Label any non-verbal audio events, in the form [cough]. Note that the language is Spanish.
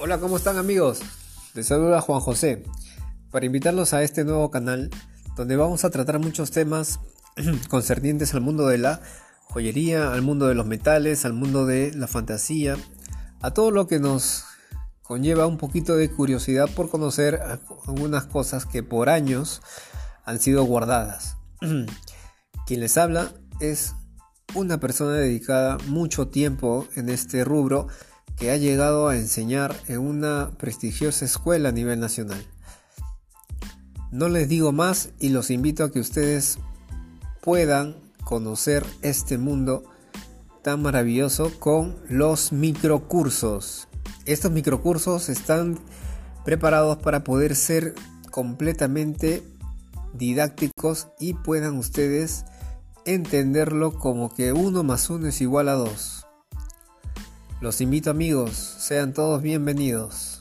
Hola, ¿cómo están amigos? Les saluda Juan José para invitarlos a este nuevo canal donde vamos a tratar muchos temas [clears throat] concernientes al mundo de la joyería, al mundo de los metales, al mundo de la fantasía, a todo lo que nos conlleva un poquito de curiosidad por conocer algunas cosas que por años han sido guardadas. [clears throat] Quien les habla es una persona dedicada mucho tiempo en este rubro que ha llegado a enseñar en una prestigiosa escuela a nivel nacional. No les digo más y los invito a que ustedes puedan conocer este mundo tan maravilloso con los microcursos. Estos microcursos están preparados para poder ser completamente didácticos y puedan ustedes entenderlo como que uno más uno es igual a dos. Los invito amigos, sean todos bienvenidos.